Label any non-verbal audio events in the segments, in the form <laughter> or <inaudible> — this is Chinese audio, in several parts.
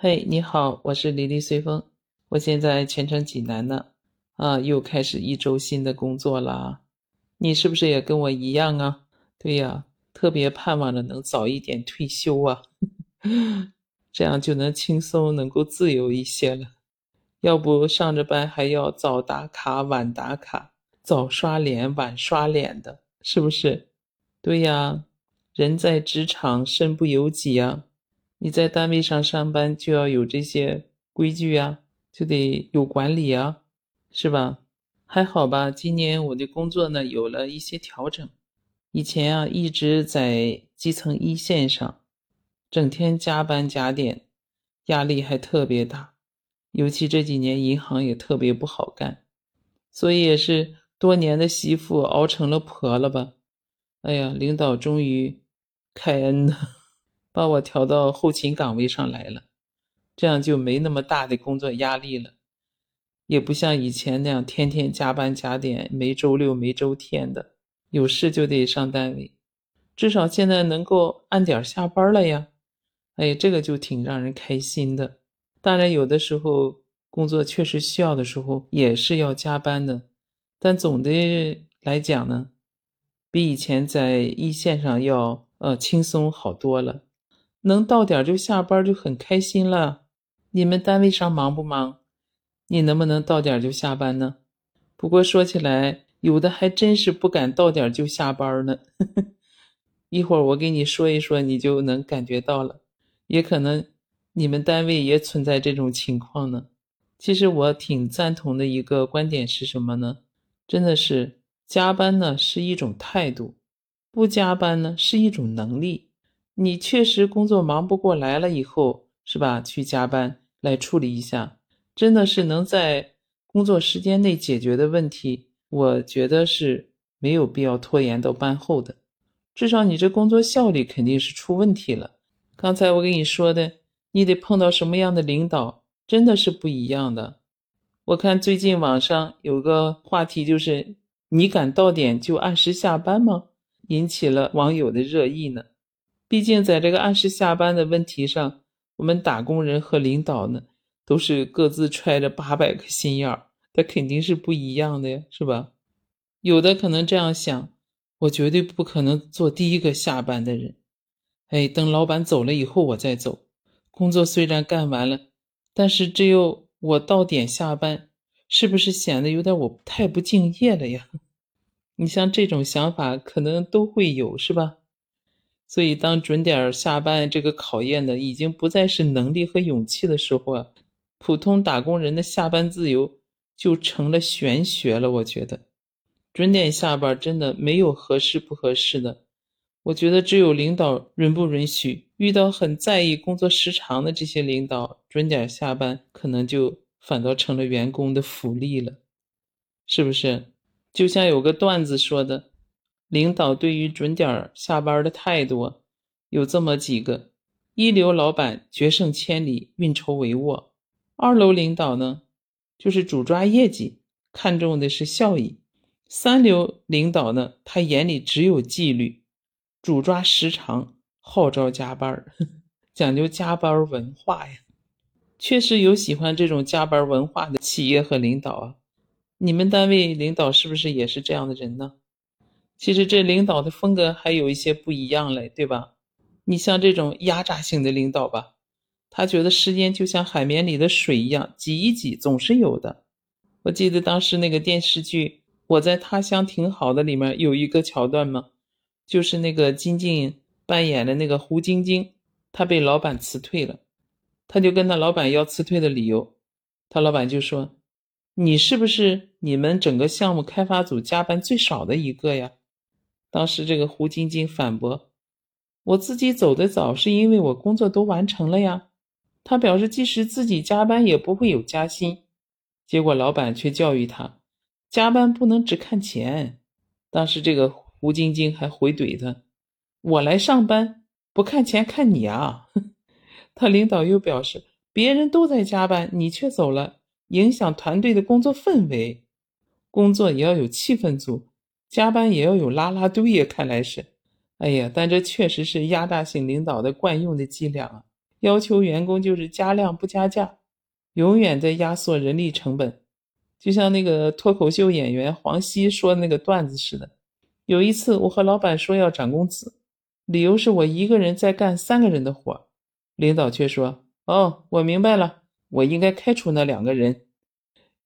嘿，你好，我是李丽随风，我现在全程济南呢，啊，又开始一周新的工作啦。你是不是也跟我一样啊？对呀，特别盼望着能早一点退休啊，<laughs> 这样就能轻松，能够自由一些了。要不上着班还要早打卡、晚打卡，早刷脸、晚刷脸的，是不是？对呀，人在职场身不由己呀。你在单位上上班就要有这些规矩呀，就得有管理啊，是吧？还好吧，今年我的工作呢有了一些调整。以前啊一直在基层一线上，整天加班加点，压力还特别大。尤其这几年银行也特别不好干，所以也是多年的媳妇熬成了婆了吧？哎呀，领导终于开恩了，把我调到后勤岗位上来了，这样就没那么大的工作压力了，也不像以前那样天天加班加点，没周六没周天的，有事就得上单位。至少现在能够按点下班了呀，哎，这个就挺让人开心的。当然，有的时候工作确实需要的时候，也是要加班的。但总的来讲呢，比以前在一线上要呃轻松好多了。能到点就下班就很开心了。你们单位上忙不忙？你能不能到点就下班呢？不过说起来，有的还真是不敢到点就下班呢。<laughs> 一会儿我给你说一说，你就能感觉到了。也可能。你们单位也存在这种情况呢？其实我挺赞同的一个观点是什么呢？真的是加班呢是一种态度，不加班呢是一种能力。你确实工作忙不过来了以后，是吧？去加班来处理一下，真的是能在工作时间内解决的问题，我觉得是没有必要拖延到班后的。至少你这工作效率肯定是出问题了。刚才我跟你说的。你得碰到什么样的领导，真的是不一样的。我看最近网上有个话题，就是你敢到点就按时下班吗？引起了网友的热议呢。毕竟在这个按时下班的问题上，我们打工人和领导呢，都是各自揣着八百个心眼儿，他肯定是不一样的呀，是吧？有的可能这样想，我绝对不可能做第一个下班的人。哎，等老板走了以后，我再走。工作虽然干完了，但是只有我到点下班，是不是显得有点我太不敬业了呀？<laughs> 你像这种想法可能都会有，是吧？所以当准点下班这个考验的已经不再是能力和勇气的时候啊，普通打工人的下班自由就成了玄学了。我觉得准点下班真的没有合适不合适的。我觉得只有领导允不允许，遇到很在意工作时长的这些领导，准点下班可能就反倒成了员工的福利了，是不是？就像有个段子说的，领导对于准点下班的态度有这么几个：一流老板决胜千里，运筹帷幄；二楼领导呢，就是主抓业绩，看重的是效益；三流领导呢，他眼里只有纪律。主抓时长，号召加班儿 <laughs> 讲究加班文化呀。确实有喜欢这种加班文化的企业和领导啊。你们单位领导是不是也是这样的人呢？其实这领导的风格还有一些不一样嘞，对吧？你像这种压榨型的领导吧，他觉得时间就像海绵里的水一样，挤一挤总是有的。我记得当时那个电视剧《我在他乡挺好的》里面有一个桥段吗？就是那个金靖扮演的那个胡晶晶，她被老板辞退了，他就跟他老板要辞退的理由，他老板就说：“你是不是你们整个项目开发组加班最少的一个呀？”当时这个胡晶晶反驳：“我自己走的早，是因为我工作都完成了呀。”他表示，即使自己加班也不会有加薪。结果老板却教育他：“加班不能只看钱。”当时这个。胡晶晶还回怼他：“我来上班不看钱，看你啊！” <laughs> 他领导又表示：“别人都在加班，你却走了，影响团队的工作氛围。工作也要有气氛组，加班也要有拉拉队呀。”看来是，哎呀，但这确实是压榨型领导的惯用的伎俩啊！要求员工就是加量不加价，永远在压缩人力成本，就像那个脱口秀演员黄西说的那个段子似的。有一次，我和老板说要涨工资，理由是我一个人在干三个人的活，领导却说：“哦，我明白了，我应该开除那两个人。”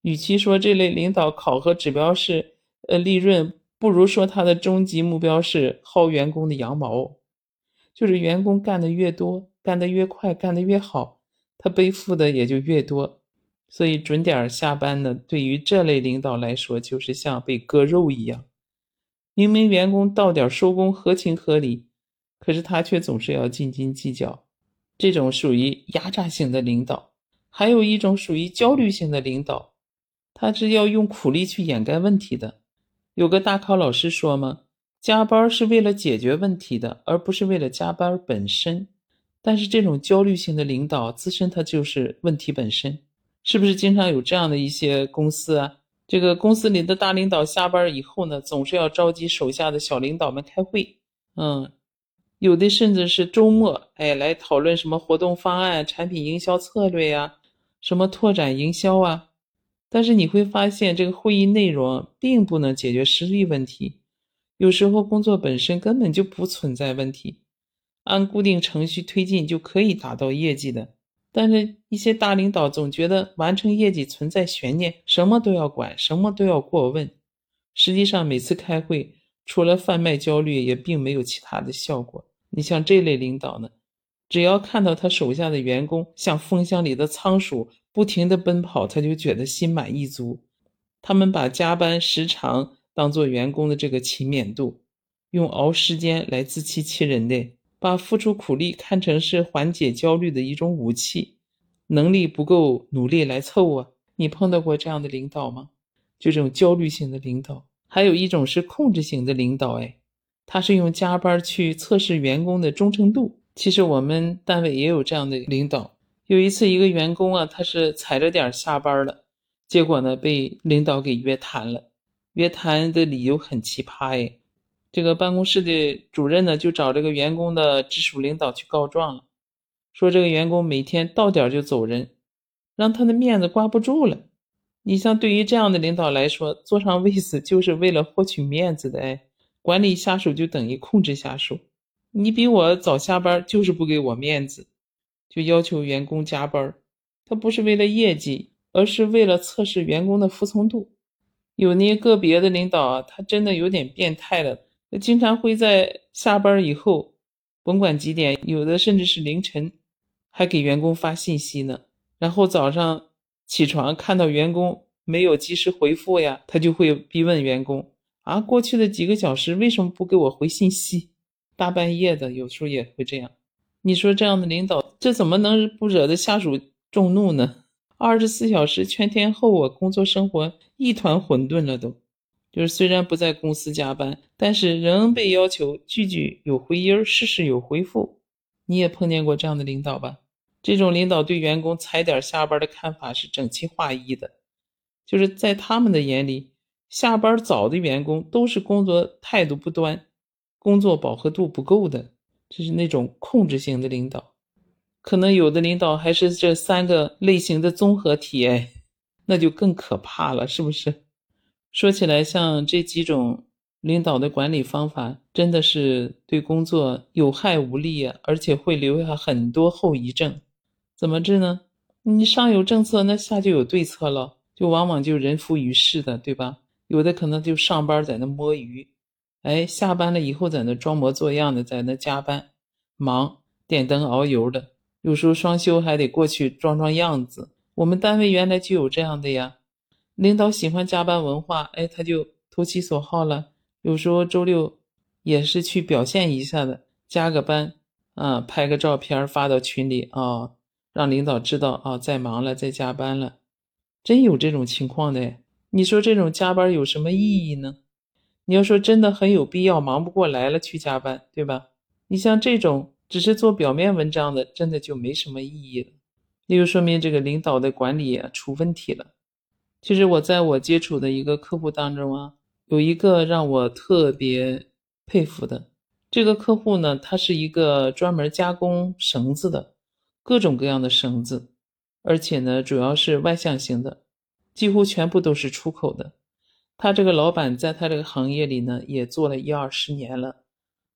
与其说这类领导考核指标是呃利润，不如说他的终极目标是薅员工的羊毛，就是员工干的越多。干得越快，干得越好，他背负的也就越多。所以准点下班呢，对于这类领导来说，就是像被割肉一样。明明员工到点收工合情合理，可是他却总是要斤斤计较。这种属于压榨型的领导。还有一种属于焦虑型的领导，他是要用苦力去掩盖问题的。有个大考老师说嘛，加班是为了解决问题的，而不是为了加班本身。但是这种焦虑型的领导自身，他就是问题本身，是不是经常有这样的一些公司啊？这个公司里的大领导下班以后呢，总是要召集手下的小领导们开会，嗯，有的甚至是周末，哎，来讨论什么活动方案、产品营销策略呀，什么拓展营销啊。但是你会发现，这个会议内容并不能解决实际问题，有时候工作本身根本就不存在问题。按固定程序推进就可以达到业绩的，但是一些大领导总觉得完成业绩存在悬念，什么都要管，什么都要过问。实际上每次开会，除了贩卖焦虑，也并没有其他的效果。你像这类领导呢，只要看到他手下的员工像蜂箱里的仓鼠，不停地奔跑，他就觉得心满意足。他们把加班时长当做员工的这个勤勉度，用熬时间来自欺欺人的。把付出苦力看成是缓解焦虑的一种武器，能力不够努力来凑啊！你碰到过这样的领导吗？就这种焦虑型的领导，还有一种是控制型的领导，哎，他是用加班去测试员工的忠诚度。其实我们单位也有这样的领导。有一次，一个员工啊，他是踩着点下班了，结果呢被领导给约谈了。约谈的理由很奇葩，哎。这个办公室的主任呢，就找这个员工的直属领导去告状了，说这个员工每天到点就走人，让他的面子挂不住了。你像对于这样的领导来说，坐上位子就是为了获取面子的，哎，管理下属就等于控制下属。你比我早下班，就是不给我面子，就要求员工加班，他不是为了业绩，而是为了测试员工的服从度。有那个别的领导啊，他真的有点变态了。经常会在下班以后，甭管几点，有的甚至是凌晨，还给员工发信息呢。然后早上起床看到员工没有及时回复呀，他就会逼问员工：啊，过去的几个小时为什么不给我回信息？大半夜的，有时候也会这样。你说这样的领导，这怎么能不惹得下属众怒呢？二十四小时全天候，我工作生活一团混沌了都。就是虽然不在公司加班，但是仍被要求句句有回音，事事有回复。你也碰见过这样的领导吧？这种领导对员工踩点下班的看法是整齐划一的，就是在他们的眼里，下班早的员工都是工作态度不端、工作饱和度不够的，就是那种控制型的领导。可能有的领导还是这三个类型的综合体，哎，那就更可怕了，是不是？说起来，像这几种领导的管理方法，真的是对工作有害无利啊，而且会留下很多后遗症。怎么治呢？你上有政策，那下就有对策了，就往往就人浮于事的，对吧？有的可能就上班在那摸鱼，哎，下班了以后在那装模作样的在那加班，忙点灯熬油的，有时候双休还得过去装装样子。我们单位原来就有这样的呀。领导喜欢加班文化，哎，他就投其所好了。有时候周六也是去表现一下的，加个班，啊，拍个照片发到群里啊，让领导知道啊，在忙了，在加班了。真有这种情况的，你说这种加班有什么意义呢？你要说真的很有必要，忙不过来了去加班，对吧？你像这种只是做表面文章的，真的就没什么意义了。那就说明这个领导的管理出问题了。其实我在我接触的一个客户当中啊，有一个让我特别佩服的这个客户呢，他是一个专门加工绳子的，各种各样的绳子，而且呢，主要是外向型的，几乎全部都是出口的。他这个老板在他这个行业里呢，也做了一二十年了，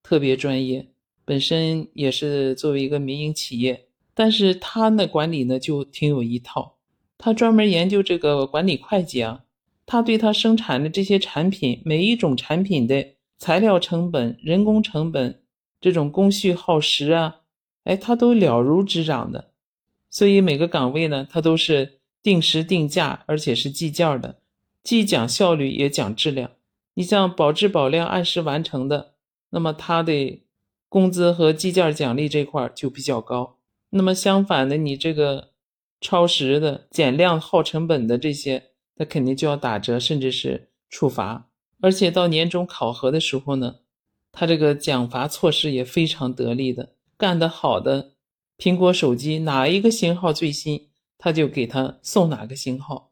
特别专业，本身也是作为一个民营企业，但是他呢管理呢就挺有一套，他专门研究这个管理会计啊，他对他生产的这些产品，每一种产品的材料成本、人工成本。这种工序耗时啊，哎，他都了如指掌的，所以每个岗位呢，他都是定时定价，而且是计件的，既讲效率也讲质量。你像保质保量、按时完成的，那么他的工资和计件奖励这块就比较高。那么相反的，你这个超时的、减量耗成本的这些，他肯定就要打折，甚至是处罚。而且到年终考核的时候呢。他这个奖罚措施也非常得力的，干得好的，苹果手机哪一个型号最新，他就给他送哪个型号；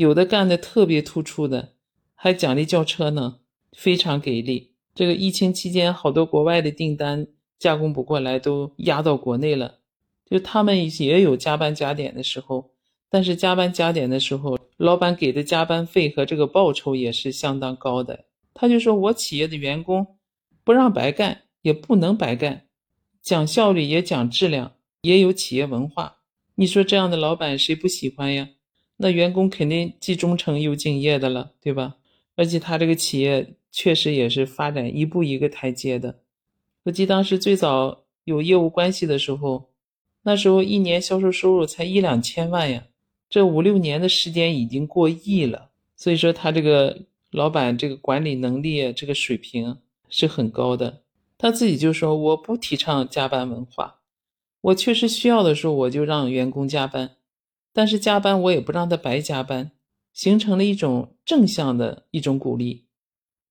有的干的特别突出的，还奖励轿车呢，非常给力。这个疫情期间，好多国外的订单加工不过来，都压到国内了。就他们也有加班加点的时候，但是加班加点的时候，老板给的加班费和这个报酬也是相当高的。他就说我企业的员工。不让白干，也不能白干，讲效率也讲质量，也有企业文化。你说这样的老板谁不喜欢呀？那员工肯定既忠诚又敬业的了，对吧？而且他这个企业确实也是发展一步一个台阶的。我记得当时最早有业务关系的时候，那时候一年销售收入才一两千万呀，这五六年的时间已经过亿了。所以说他这个老板这个管理能力这个水平。是很高的，他自己就说我不提倡加班文化，我确实需要的时候我就让员工加班，但是加班我也不让他白加班，形成了一种正向的一种鼓励，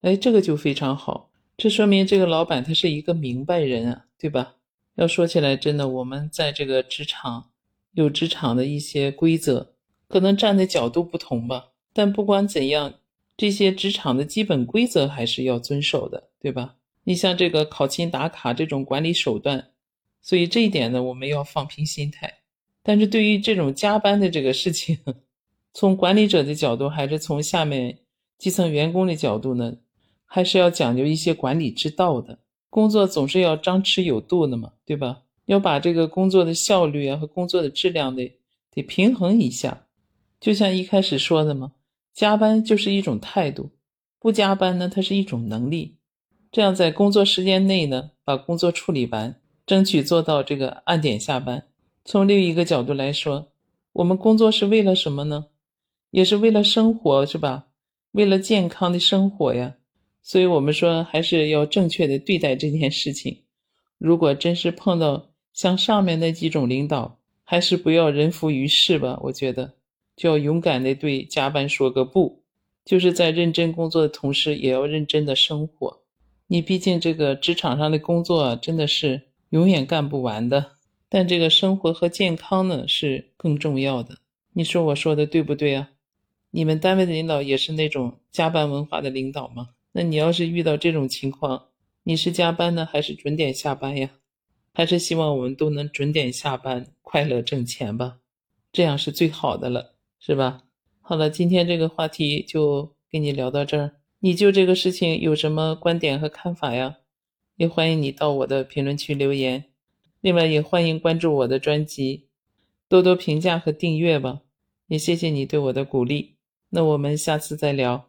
哎，这个就非常好，这说明这个老板他是一个明白人啊，对吧？要说起来，真的我们在这个职场有职场的一些规则，可能站的角度不同吧，但不管怎样。这些职场的基本规则还是要遵守的，对吧？你像这个考勤打卡这种管理手段，所以这一点呢，我们要放平心态。但是对于这种加班的这个事情，从管理者的角度，还是从下面基层员工的角度呢，还是要讲究一些管理之道的。工作总是要张弛有度的嘛，对吧？要把这个工作的效率啊和工作的质量得得平衡一下。就像一开始说的嘛。加班就是一种态度，不加班呢，它是一种能力。这样在工作时间内呢，把工作处理完，争取做到这个按点下班。从另一个角度来说，我们工作是为了什么呢？也是为了生活，是吧？为了健康的生活呀。所以，我们说还是要正确的对待这件事情。如果真是碰到像上面那几种领导，还是不要人浮于事吧。我觉得。就要勇敢的对加班说个不，就是在认真工作的同时，也要认真的生活。你毕竟这个职场上的工作真的是永远干不完的，但这个生活和健康呢是更重要的。你说我说的对不对啊？你们单位的领导也是那种加班文化的领导吗？那你要是遇到这种情况，你是加班呢，还是准点下班呀？还是希望我们都能准点下班，快乐挣钱吧？这样是最好的了。是吧？好了，今天这个话题就跟你聊到这儿。你就这个事情有什么观点和看法呀？也欢迎你到我的评论区留言。另外，也欢迎关注我的专辑，多多评价和订阅吧。也谢谢你对我的鼓励。那我们下次再聊。